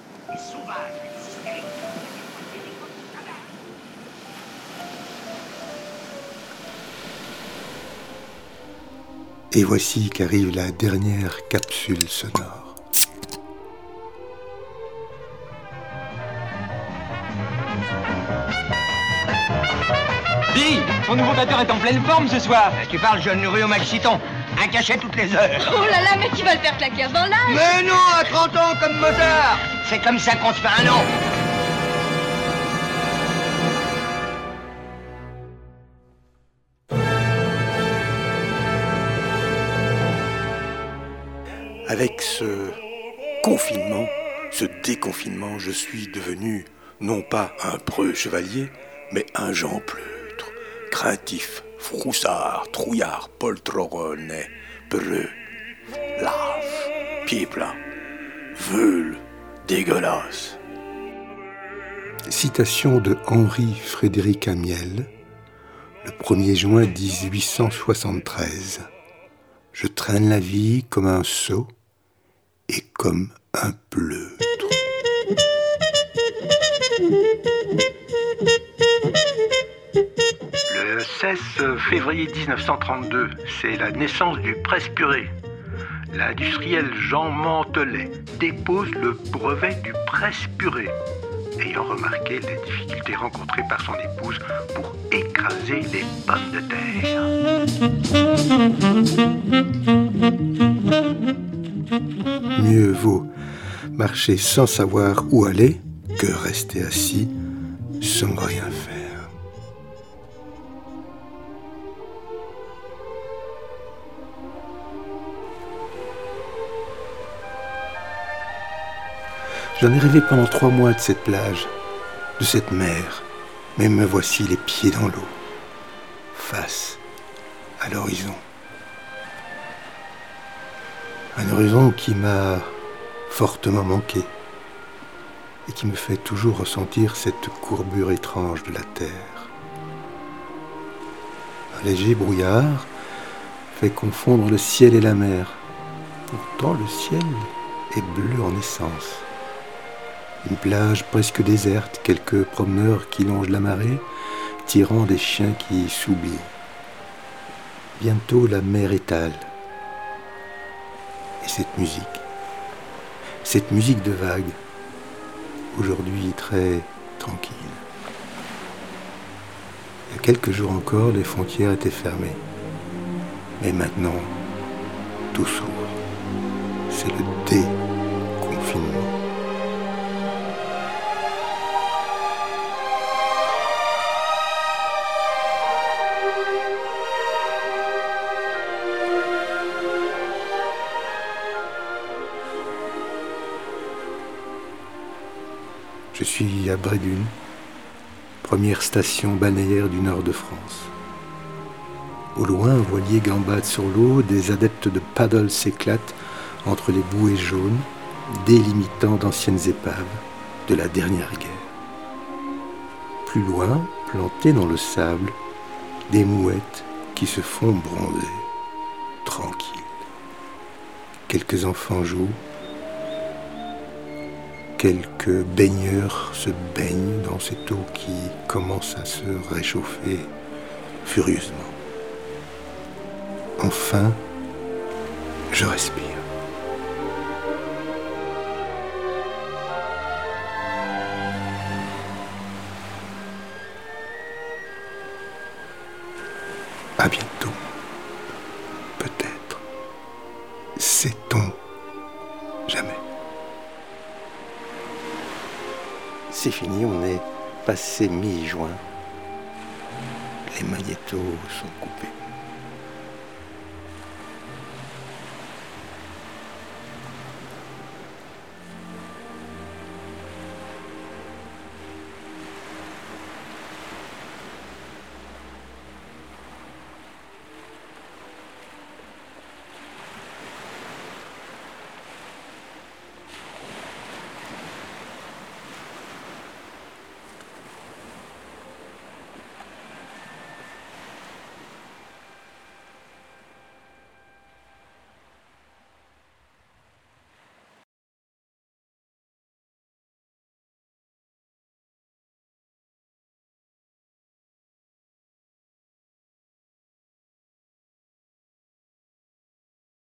Et voici qu'arrive la dernière capsule sonore. Dis, ton nouveau batteur est en pleine forme ce soir. Tu parles jeune rue au Maxiton? Un cachet toutes les heures. Oh là là, mais tu vas le faire claquer avant l'âge Mais non, à 30 ans comme Mozart. C'est comme ça qu'on se fait un nom. Avec ce confinement, ce déconfinement, je suis devenu non pas un preux chevalier, mais un Jean pleutre, craintif, froussard, trouillard, poltronne, peureux, lâche, pied plein, veule, dégueulasse. Citation de Henri Frédéric Amiel, le 1er juin 1873. Je traîne la vie comme un sot et comme un pleutre. Le 16 février 1932, c'est la naissance du presse-purée. L'industriel Jean Mantelet dépose le brevet du presse-purée, ayant remarqué les difficultés rencontrées par son épouse pour écraser les pommes de terre. Mieux vaut marcher sans savoir où aller que rester assis sans rien faire. J'en ai rêvé pendant trois mois de cette plage, de cette mer, mais me voici les pieds dans l'eau, face à l'horizon. Un horizon qui m'a fortement manqué et qui me fait toujours ressentir cette courbure étrange de la terre. Un léger brouillard fait confondre le ciel et la mer. Pourtant le ciel est bleu en essence. Une plage presque déserte, quelques promeneurs qui longent la marée, tirant des chiens qui s'oublient. Bientôt la mer étale. Et cette musique, cette musique de vagues, aujourd'hui très tranquille. Il y a quelques jours encore, les frontières étaient fermées. Mais maintenant, tout s'ouvre. C'est le déconfinement. Suis à Brédune, première station balnéaire du nord de France. Au loin, un voilier gambade sur l'eau, des adeptes de paddle s'éclatent entre les bouées jaunes, délimitant d'anciennes épaves de la dernière guerre. Plus loin, plantées dans le sable, des mouettes qui se font bronzer, tranquilles. Quelques enfants jouent, quelques baigneurs se baignent dans cette eau qui commence à se réchauffer furieusement. Enfin, je respire. On est passé mi-juin. Les magnétos sont coupés.